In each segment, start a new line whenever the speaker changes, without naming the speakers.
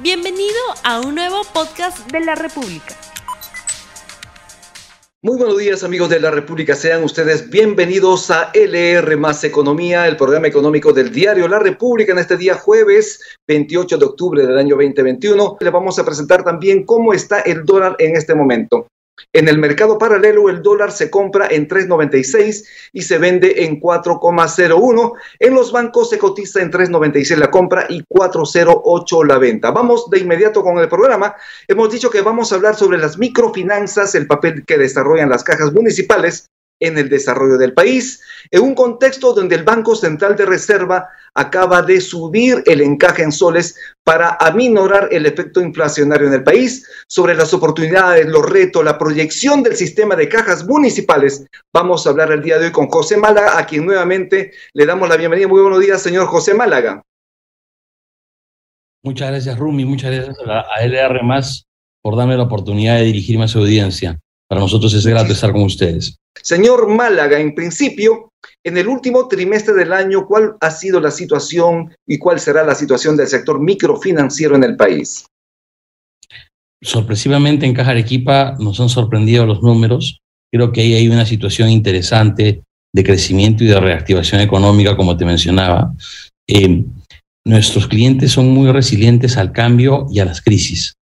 Bienvenido a un nuevo podcast de la República.
Muy buenos días amigos de la República, sean ustedes bienvenidos a LR más Economía, el programa económico del diario La República en este día jueves 28 de octubre del año 2021. Le vamos a presentar también cómo está el dólar en este momento. En el mercado paralelo, el dólar se compra en 3.96 y se vende en 4,01. En los bancos se cotiza en 3.96 la compra y 4,08 la venta. Vamos de inmediato con el programa. Hemos dicho que vamos a hablar sobre las microfinanzas, el papel que desarrollan las cajas municipales en el desarrollo del país, en un contexto donde el Banco Central de Reserva acaba de subir el encaje en soles para aminorar el efecto inflacionario en el país, sobre las oportunidades, los retos, la proyección del sistema de cajas municipales. Vamos a hablar el día de hoy con José Málaga, a quien nuevamente le damos la bienvenida. Muy buenos días, señor José Málaga.
Muchas gracias, Rumi. Muchas gracias a LR más por darme la oportunidad de dirigirme a su audiencia. Para nosotros es grato estar con ustedes.
Señor Málaga, en principio, en el último trimestre del año, ¿cuál ha sido la situación y cuál será la situación del sector microfinanciero en el país?
Sorpresivamente en Caja Arequipa nos han sorprendido los números. Creo que ahí hay una situación interesante de crecimiento y de reactivación económica, como te mencionaba. Eh, nuestros clientes son muy resilientes al cambio y a las crisis.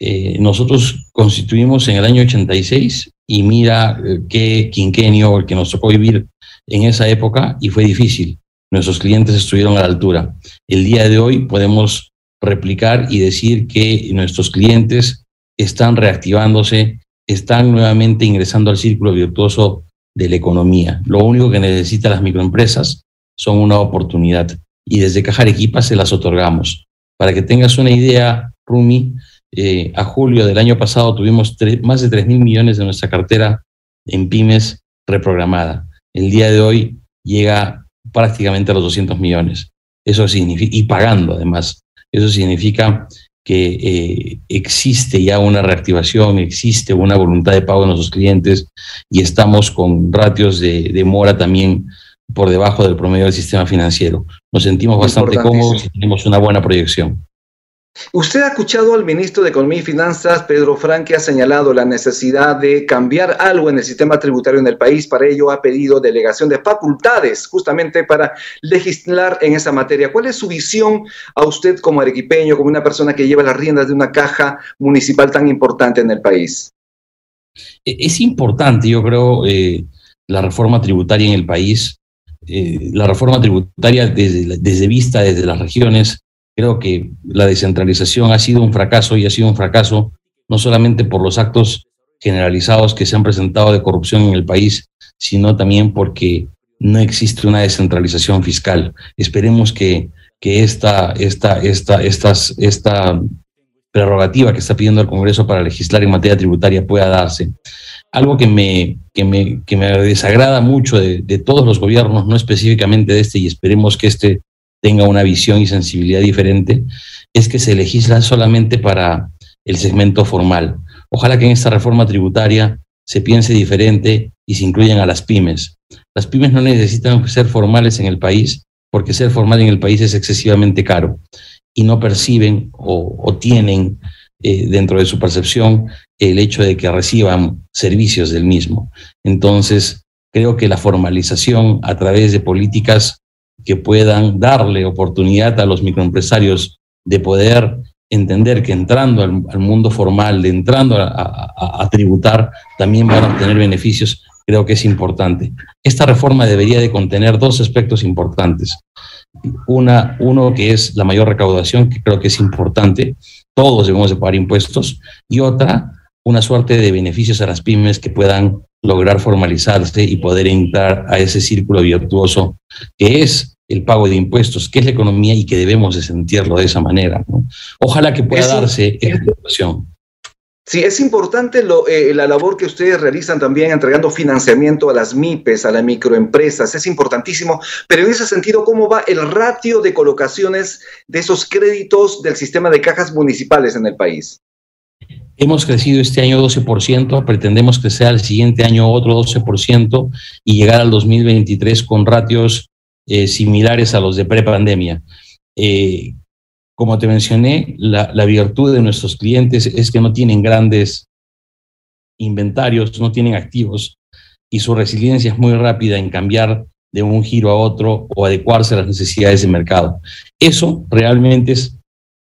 Eh, nosotros constituimos en el año 86 y mira eh, qué quinquenio el que nos tocó vivir en esa época y fue difícil. Nuestros clientes estuvieron a la altura. El día de hoy podemos replicar y decir que nuestros clientes están reactivándose, están nuevamente ingresando al círculo virtuoso de la economía. Lo único que necesitan las microempresas son una oportunidad y desde Cajar Equipa se las otorgamos. Para que tengas una idea, Rumi, eh, a julio del año pasado tuvimos más de 3 mil millones de nuestra cartera en pymes reprogramada. El día de hoy llega prácticamente a los 200 millones. Eso significa, y pagando además, eso significa que eh, existe ya una reactivación, existe una voluntad de pago de nuestros clientes y estamos con ratios de, de mora también por debajo del promedio del sistema financiero. Nos sentimos bastante cómodos y tenemos una buena proyección.
Usted ha escuchado al ministro de Economía y Finanzas, Pedro Frank, que ha señalado la necesidad de cambiar algo en el sistema tributario en el país. Para ello ha pedido delegación de facultades justamente para legislar en esa materia. ¿Cuál es su visión a usted como arequipeño, como una persona que lleva las riendas de una caja municipal tan importante en el país?
E-, es importante, yo creo, eh, la reforma tributaria en el país. Eh, la reforma tributaria desde, desde vista desde las regiones Creo que la descentralización ha sido un fracaso y ha sido un fracaso no solamente por los actos generalizados que se han presentado de corrupción en el país, sino también porque no existe una descentralización fiscal. Esperemos que, que esta, esta, esta, estas, esta prerrogativa que está pidiendo el Congreso para legislar en materia tributaria pueda darse. Algo que me, que me, que me desagrada mucho de, de todos los gobiernos, no específicamente de este, y esperemos que este tenga una visión y sensibilidad diferente, es que se legisla solamente para el segmento formal. Ojalá que en esta reforma tributaria se piense diferente y se incluyan a las pymes. Las pymes no necesitan ser formales en el país porque ser formal en el país es excesivamente caro y no perciben o, tienen eh, dentro de su percepción el hecho de que reciban servicios del mismo. Entonces, creo que la formalización a través de políticas que puedan darle oportunidad a los microempresarios de poder entender que entrando al, mundo formal, de entrando a, tributar, también van a obtener beneficios, creo que es importante. Esta reforma debería de contener dos aspectos importantes. Una, uno que es la mayor recaudación, que creo que es importante, todos debemos de pagar impuestos, y otra, una suerte de beneficios a las pymes que puedan lograr formalizarse y poder entrar a ese círculo virtuoso que es el pago de impuestos, que es la economía y que debemos de sentirlo de esa manera. Ojalá que pueda darse esta situación.
Sí, es importante eh, la labor que ustedes realizan también entregando financiamiento a las MIPES, a las microempresas, es importantísimo, pero en ese sentido, ¿cómo va el ratio de colocaciones de esos créditos del sistema de cajas municipales en el país?
Hemos crecido este año 12%, pretendemos que sea el siguiente año otro 12% y llegar al 2023 con ratios eh, similares a los de prepandemia. Eh, como te mencioné, la, la virtud de nuestros clientes es que no tienen grandes inventarios, no tienen activos y su resiliencia es muy rápida en cambiar de un giro a otro o adecuarse a las necesidades del mercado. Eso realmente es,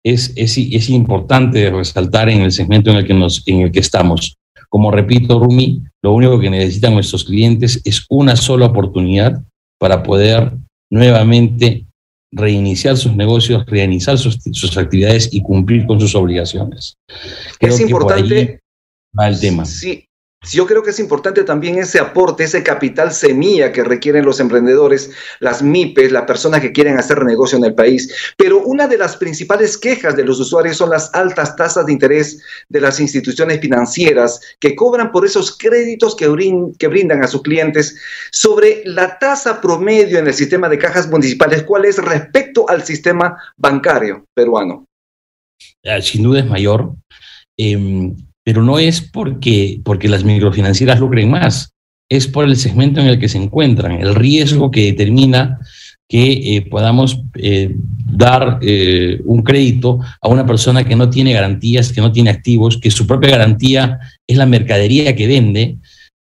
es, es, es importante resaltar en el segmento en el, que nos, en el que estamos. Como repito, Rumi, lo único que necesitan nuestros clientes es una sola oportunidad para poder nuevamente reiniciar sus negocios, reiniciar sus, sus actividades y cumplir con sus obligaciones.
Creo es importante.
va el tema.
Sí, yo creo que es importante también ese aporte, ese capital semilla que requieren los emprendedores, las MIPES, las personas que quieren hacer negocio en el país. Pero una de las principales quejas de los usuarios son las altas tasas de interés de las instituciones financieras que cobran por esos créditos que, brindan a sus clientes. Sobre la tasa promedio en el sistema de cajas municipales, ¿cuál es respecto al sistema bancario peruano?
Sin duda es mayor. Eh, pero no es porque, porque las microfinancieras lucren más, es por el segmento en el que se encuentran, el riesgo que determina que eh, podamos eh, dar eh, un crédito a una persona que no tiene garantías, que no tiene activos, que su propia garantía es la mercadería que vende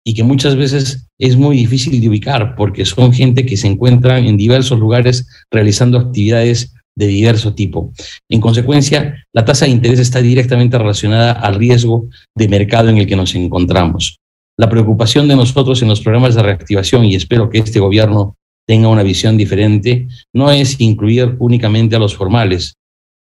y que muchas veces es muy difícil de ubicar porque son gente que se encuentran en diversos lugares realizando actividades de diverso tipo. En consecuencia, la tasa de interés está directamente relacionada al riesgo de mercado en el que nos encontramos. La preocupación de nosotros en los programas de reactivación, y espero que este gobierno tenga una visión diferente, no es incluir únicamente a los formales.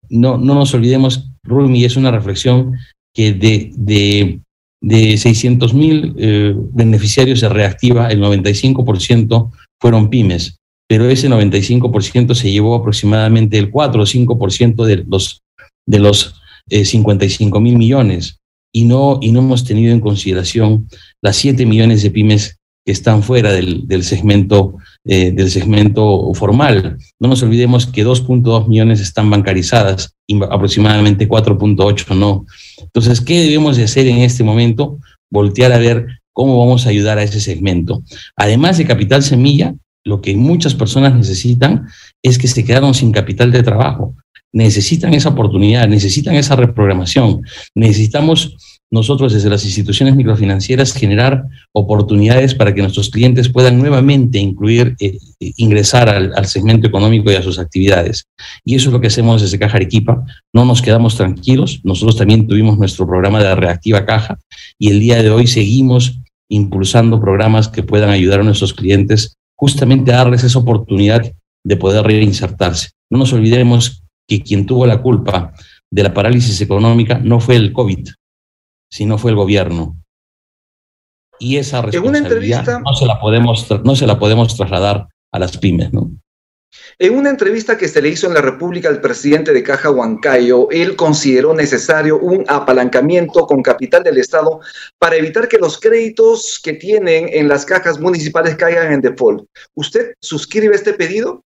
No, no nos olvidemos, Rumi, es una reflexión que de, de, de 600 mil eh, beneficiarios se reactiva, el 95% fueron pymes pero ese 95% se llevó aproximadamente el 4 o 5% de los, de los 55 eh, mil millones y no, y no hemos tenido en consideración las 7 millones de pymes que están fuera del, del segmento, eh, del segmento formal. No nos olvidemos que 2.2 millones están bancarizadas y aproximadamente 4.8 no. Entonces, ¿qué debemos de hacer en este momento? Voltear a ver cómo vamos a ayudar a ese segmento. Además de capital semilla, lo que muchas personas necesitan es que se quedaron sin capital de trabajo. Necesitan esa oportunidad, necesitan esa reprogramación. Necesitamos nosotros desde las instituciones microfinancieras generar oportunidades para que nuestros clientes puedan nuevamente incluir, eh, eh, ingresar al, al, segmento económico y a sus actividades. Y eso es lo que hacemos desde Caja Arequipa. No nos quedamos tranquilos. Nosotros también tuvimos nuestro programa de Reactiva Caja y el día de hoy seguimos impulsando programas que puedan ayudar a nuestros clientes justamente darles esa oportunidad de poder reinsertarse. No nos olvidemos que quien tuvo la culpa de la parálisis económica no fue el COVID, sino fue el gobierno. Y esa responsabilidad no, se la podemos, no se la podemos trasladar a las pymes, ¿no?
En una entrevista que se le hizo en la República al presidente de Caja Huancayo, él consideró necesario un apalancamiento con capital del Estado para evitar que los créditos que tienen en las cajas municipales caigan en default. ¿Usted suscribe este pedido?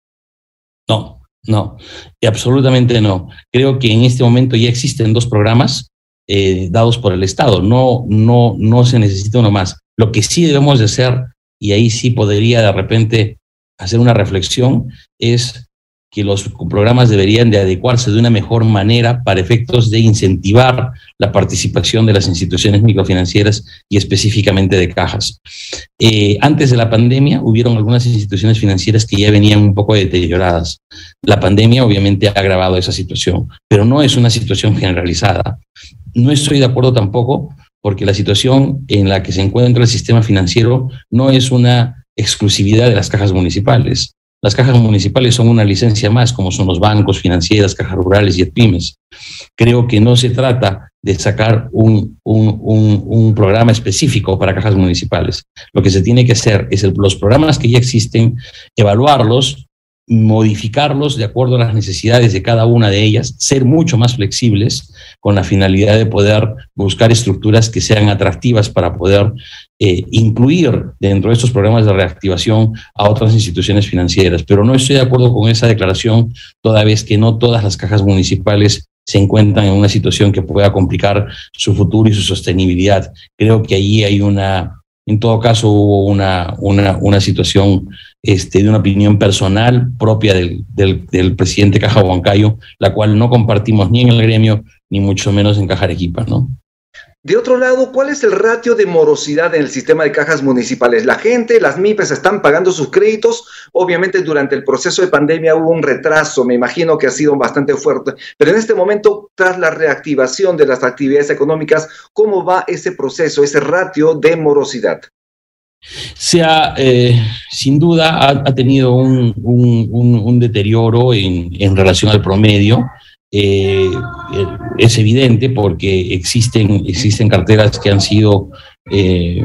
No, no, absolutamente no. Creo que en este momento ya existen dos programas eh, dados por el Estado. No, no, no se necesita uno más. Lo que sí debemos de hacer, y ahí sí podría de repente hacer una reflexión es que los programas deberían de adecuarse de una mejor manera para efectos de incentivar la participación de las instituciones microfinancieras y específicamente de cajas. Eh, antes de la pandemia hubieron algunas instituciones financieras que ya venían un poco deterioradas. La pandemia obviamente ha agravado esa situación, pero no es una situación generalizada. No estoy de acuerdo tampoco porque la situación en la que se encuentra el sistema financiero no es una exclusividad de las cajas municipales. Las cajas municipales son una licencia más, como son los bancos, financieras, cajas rurales y pymes. Creo que no se trata de sacar un, un, un, programa específico para cajas municipales. Lo que se tiene que hacer es los programas que ya existen, evaluarlos, modificarlos de acuerdo a las necesidades de cada una de ellas, ser mucho más flexibles con la finalidad de poder buscar estructuras que sean atractivas para poder eh, incluir dentro de estos programas de reactivación a otras instituciones financieras. Pero no estoy de acuerdo con esa declaración, toda vez que no todas las cajas municipales se encuentran en una situación que pueda complicar su futuro y su sostenibilidad. Creo que allí hay una, En todo caso, hubo una, una, situación este, de una opinión personal propia del, del, del, presidente Caja Huancayo, la cual no compartimos ni en el gremio, ni mucho menos en Caja Arequipa, ¿no?
De otro lado, ¿cuál es el ratio de morosidad en el sistema de cajas municipales? La gente, las MIPES están pagando sus créditos. Obviamente durante el proceso de pandemia hubo un retraso, me imagino que ha sido bastante fuerte, pero en este momento, tras la reactivación de las actividades económicas, ¿cómo va ese proceso, ese ratio de morosidad?
Se ha, eh, sin duda, ha, tenido un, deterioro en, relación al promedio. Eh, es evidente porque existen, existen carteras que han sido eh,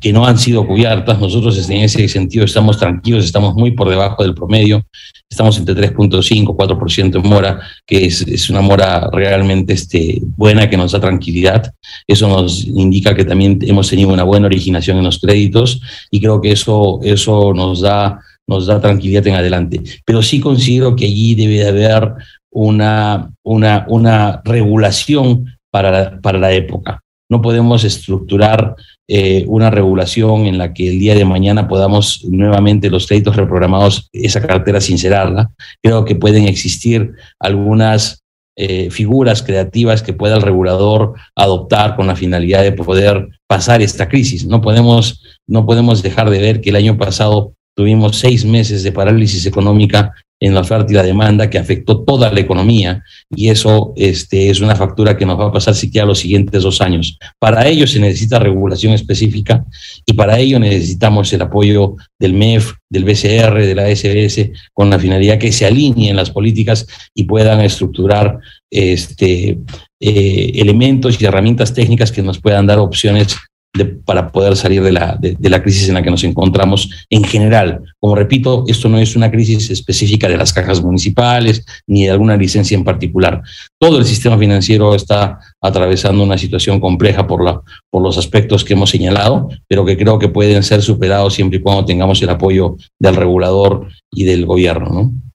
que no han sido cubiertas. Nosotros en ese sentido estamos tranquilos, estamos muy por debajo del promedio, estamos entre 3.5, 4% en mora, que es, es, una mora realmente este, buena, que nos da tranquilidad. Eso nos indica que también hemos tenido una buena originación en los créditos y creo que eso, eso nos da nos da tranquilidad en adelante. Pero sí considero que allí debe de haber una, una, una regulación para la, para la época. No podemos estructurar eh, una regulación en la que el día de mañana podamos nuevamente los créditos reprogramados, esa cartera sincerarla. Creo que pueden existir algunas eh, figuras creativas que pueda el regulador adoptar con la finalidad de poder pasar esta crisis. No podemos, no podemos dejar de ver que el año pasado tuvimos seis meses de parálisis económica en la oferta y la demanda que afectó toda la economía y eso este, es una factura que nos va a pasar siquiera los siguientes dos años. Para ello se necesita regulación específica y para ello necesitamos el apoyo del MEF, del BCR, de la SBS, con la finalidad que se alineen las políticas y puedan estructurar este, eh, elementos y herramientas técnicas que nos puedan dar opciones de, para poder salir de la, de, de, la crisis en la que nos encontramos en general. Como repito, esto no es una crisis específica de las cajas municipales ni de alguna licencia en particular. Todo el sistema financiero está atravesando una situación compleja por, la, por los aspectos que hemos señalado, pero que creo que pueden ser superados siempre y cuando tengamos el apoyo del regulador y del gobierno. ¿no?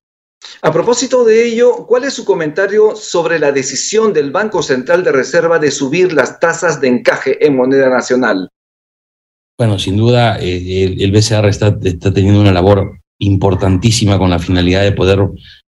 A propósito de ello, ¿cuál es su comentario sobre la decisión del Banco Central de Reserva de subir las tasas de encaje en moneda nacional?
Bueno, sin duda, eh, el, el, BCR está, teniendo una labor importantísima con la finalidad de poder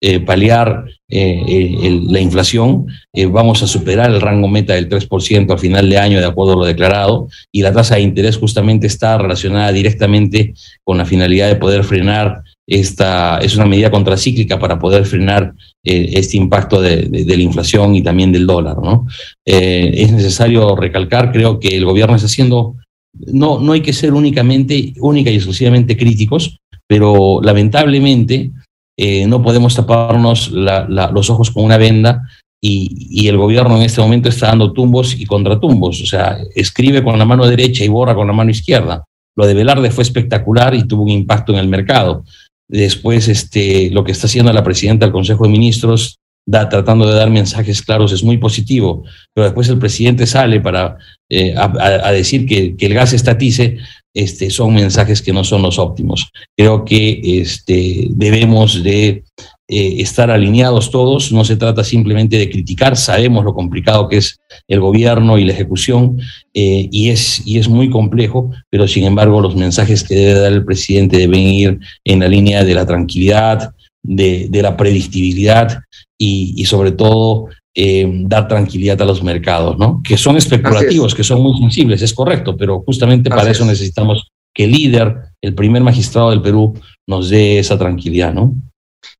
eh, paliar eh, la inflación. Vamos a superar el rango meta del 3% al final de año, de acuerdo a lo declarado, y la tasa de interés justamente está relacionada directamente con la finalidad de poder frenar esta es una medida contracíclica para poder frenar eh, este impacto de, la inflación y también del dólar. ¿no? Eh, es necesario recalcar, creo que el gobierno está haciendo, no, no hay que ser únicamente, única y exclusivamente críticos, pero lamentablemente eh, no podemos taparnos los ojos con una venda y, y, el gobierno en este momento está dando tumbos y contratumbos, o sea, escribe con la mano derecha y borra con la mano izquierda. Lo de Velarde fue espectacular y tuvo un impacto en el mercado. Después, este, lo que está haciendo la presidenta del Consejo de Ministros, da, tratando de dar mensajes claros, es muy positivo, pero después el presidente sale para eh, a, decir que, que, el gas estatice, este, son mensajes que no son los óptimos. Creo que este, debemos de eh, estar alineados todos, no se trata simplemente de criticar, sabemos lo complicado que es el gobierno y la ejecución, eh, y, es, y es muy complejo, pero sin embargo los mensajes que debe dar el presidente deben ir en la línea de la tranquilidad, de, de la predictibilidad y, y sobre todo eh, dar tranquilidad a los mercados, ¿no? Que son especulativos, que son muy sensibles, es correcto, pero justamente para Así eso es. necesitamos que el líder, el primer magistrado del Perú, nos dé esa tranquilidad, ¿no?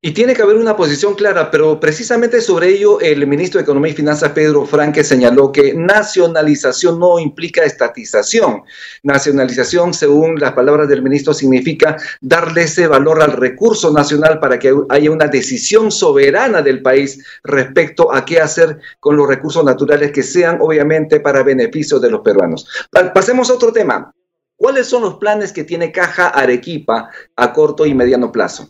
Y tiene que haber una posición clara, pero precisamente sobre ello el ministro de Economía y Finanzas, Pedro Franque, señaló que nacionalización no implica estatización. Nacionalización, según las palabras del ministro, significa darle ese valor al recurso nacional para que haya una decisión soberana del país respecto a qué hacer con los recursos naturales que sean obviamente para beneficio de los peruanos. Pasemos a otro tema. ¿Cuáles son los planes que tiene Caja Arequipa a corto y mediano plazo?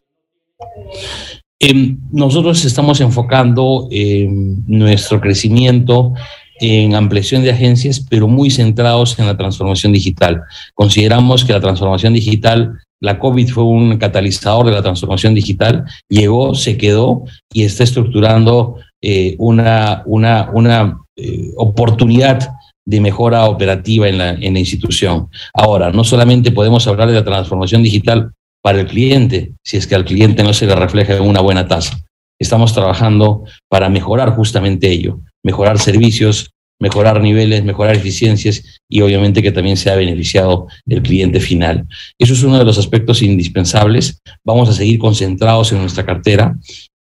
Eh, nosotros estamos enfocando eh, nuestro crecimiento en ampliación de agencias, pero muy centrados en la transformación digital. Consideramos que la transformación digital, la COVID fue un catalizador de la transformación digital, llegó, se quedó y está estructurando eh, una, una, una eh, oportunidad de mejora operativa en la, en la institución. Ahora, no solamente podemos hablar de la transformación digital para el cliente, si es que al cliente no se le refleja una buena tasa. Estamos trabajando para mejorar justamente ello, mejorar servicios, mejorar niveles, mejorar eficiencias y obviamente que también sea beneficiado el cliente final. Eso es uno de los aspectos indispensables. Vamos a seguir concentrados en nuestra cartera,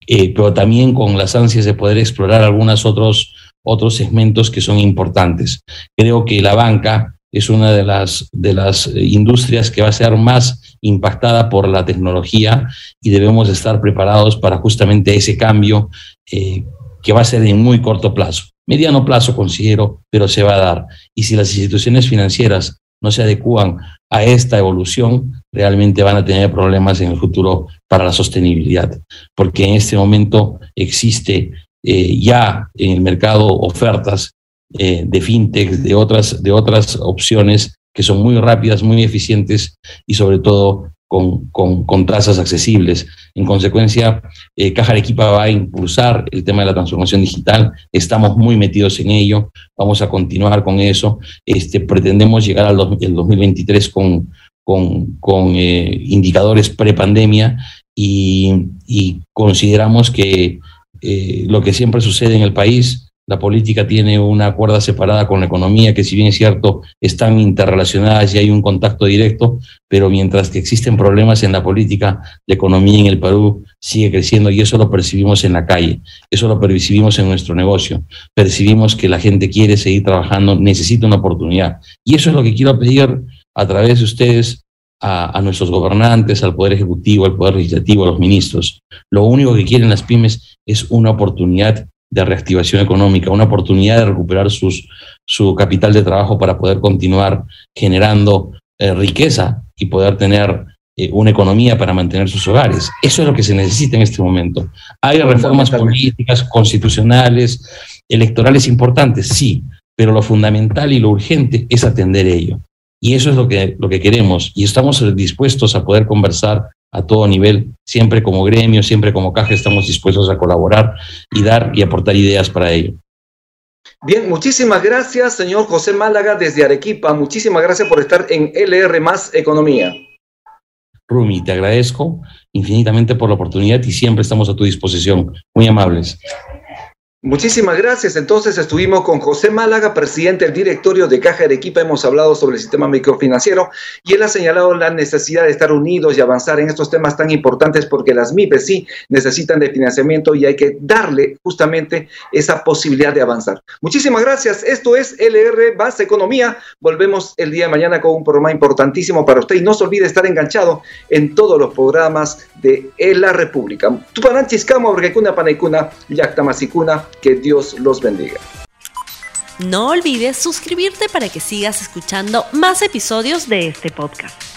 eh, pero también con las ansias de poder explorar algunos otros, otros segmentos que son importantes. Creo que la banca es una de las, de las eh, industrias que va a ser más impactada por la tecnología y debemos estar preparados para justamente ese cambio eh, que va a ser en muy corto plazo. Mediano plazo considero, pero se va a dar. Y si las instituciones financieras no se adecúan a esta evolución, realmente van a tener problemas en el futuro para la sostenibilidad, porque en este momento existe eh, ya en el mercado ofertas eh, de fintech, de otras, de otras opciones que son muy rápidas, muy eficientes y sobre todo con, con, tasas accesibles. En consecuencia, eh, Caja Arequipa va a impulsar el tema de la transformación digital. Estamos muy metidos en ello. Vamos a continuar con eso. Este, pretendemos llegar al 2023 con, con, con eh, indicadores prepandemia y, y consideramos que lo que siempre sucede en el país la política tiene una cuerda separada con la economía, que si bien es cierto, están interrelacionadas y hay un contacto directo, pero mientras que existen problemas en la política, la economía en el Perú sigue creciendo y eso lo percibimos en la calle, eso lo percibimos en nuestro negocio, percibimos que la gente quiere seguir trabajando, necesita una oportunidad. Y eso es lo que quiero pedir a través de ustedes a, a, nuestros gobernantes, al Poder Ejecutivo, al Poder Legislativo, a los ministros. Lo único que quieren las pymes es una oportunidad de reactivación económica, una oportunidad de recuperar sus, su capital de trabajo para poder continuar generando eh, riqueza y poder tener eh, una economía para mantener sus hogares. Eso es lo que se necesita en este momento. Hay reformas políticas, constitucionales, electorales importantes, sí, pero lo fundamental y lo urgente es atender ello. Y eso es lo que, lo que queremos y estamos dispuestos a poder conversar a todo nivel, siempre como gremio, siempre como caja estamos dispuestos a colaborar y dar y aportar ideas para ello.
Bien, muchísimas gracias, señor José Málaga desde Arequipa. Muchísimas gracias por estar en LR Más Economía.
Rumi, te agradezco infinitamente por la oportunidad y siempre estamos a tu disposición. Muy amables.
Muchísimas gracias. Entonces estuvimos con José Málaga, presidente del directorio de Caja de Equipa. Hemos hablado sobre el sistema microfinanciero y él ha señalado la necesidad de estar unidos y avanzar en estos temas tan importantes porque las MIPES sí necesitan de financiamiento y hay que darle justamente esa posibilidad de avanzar. Muchísimas gracias. Esto es LR Base Economía. Volvemos el día de mañana con un programa importantísimo para usted y no se olvide estar enganchado en todos los programas de La República. Tupananchis porque kuna panecuna, yactamasicuna que Dios los bendiga.
No olvides suscribirte para que sigas escuchando más episodios de este podcast.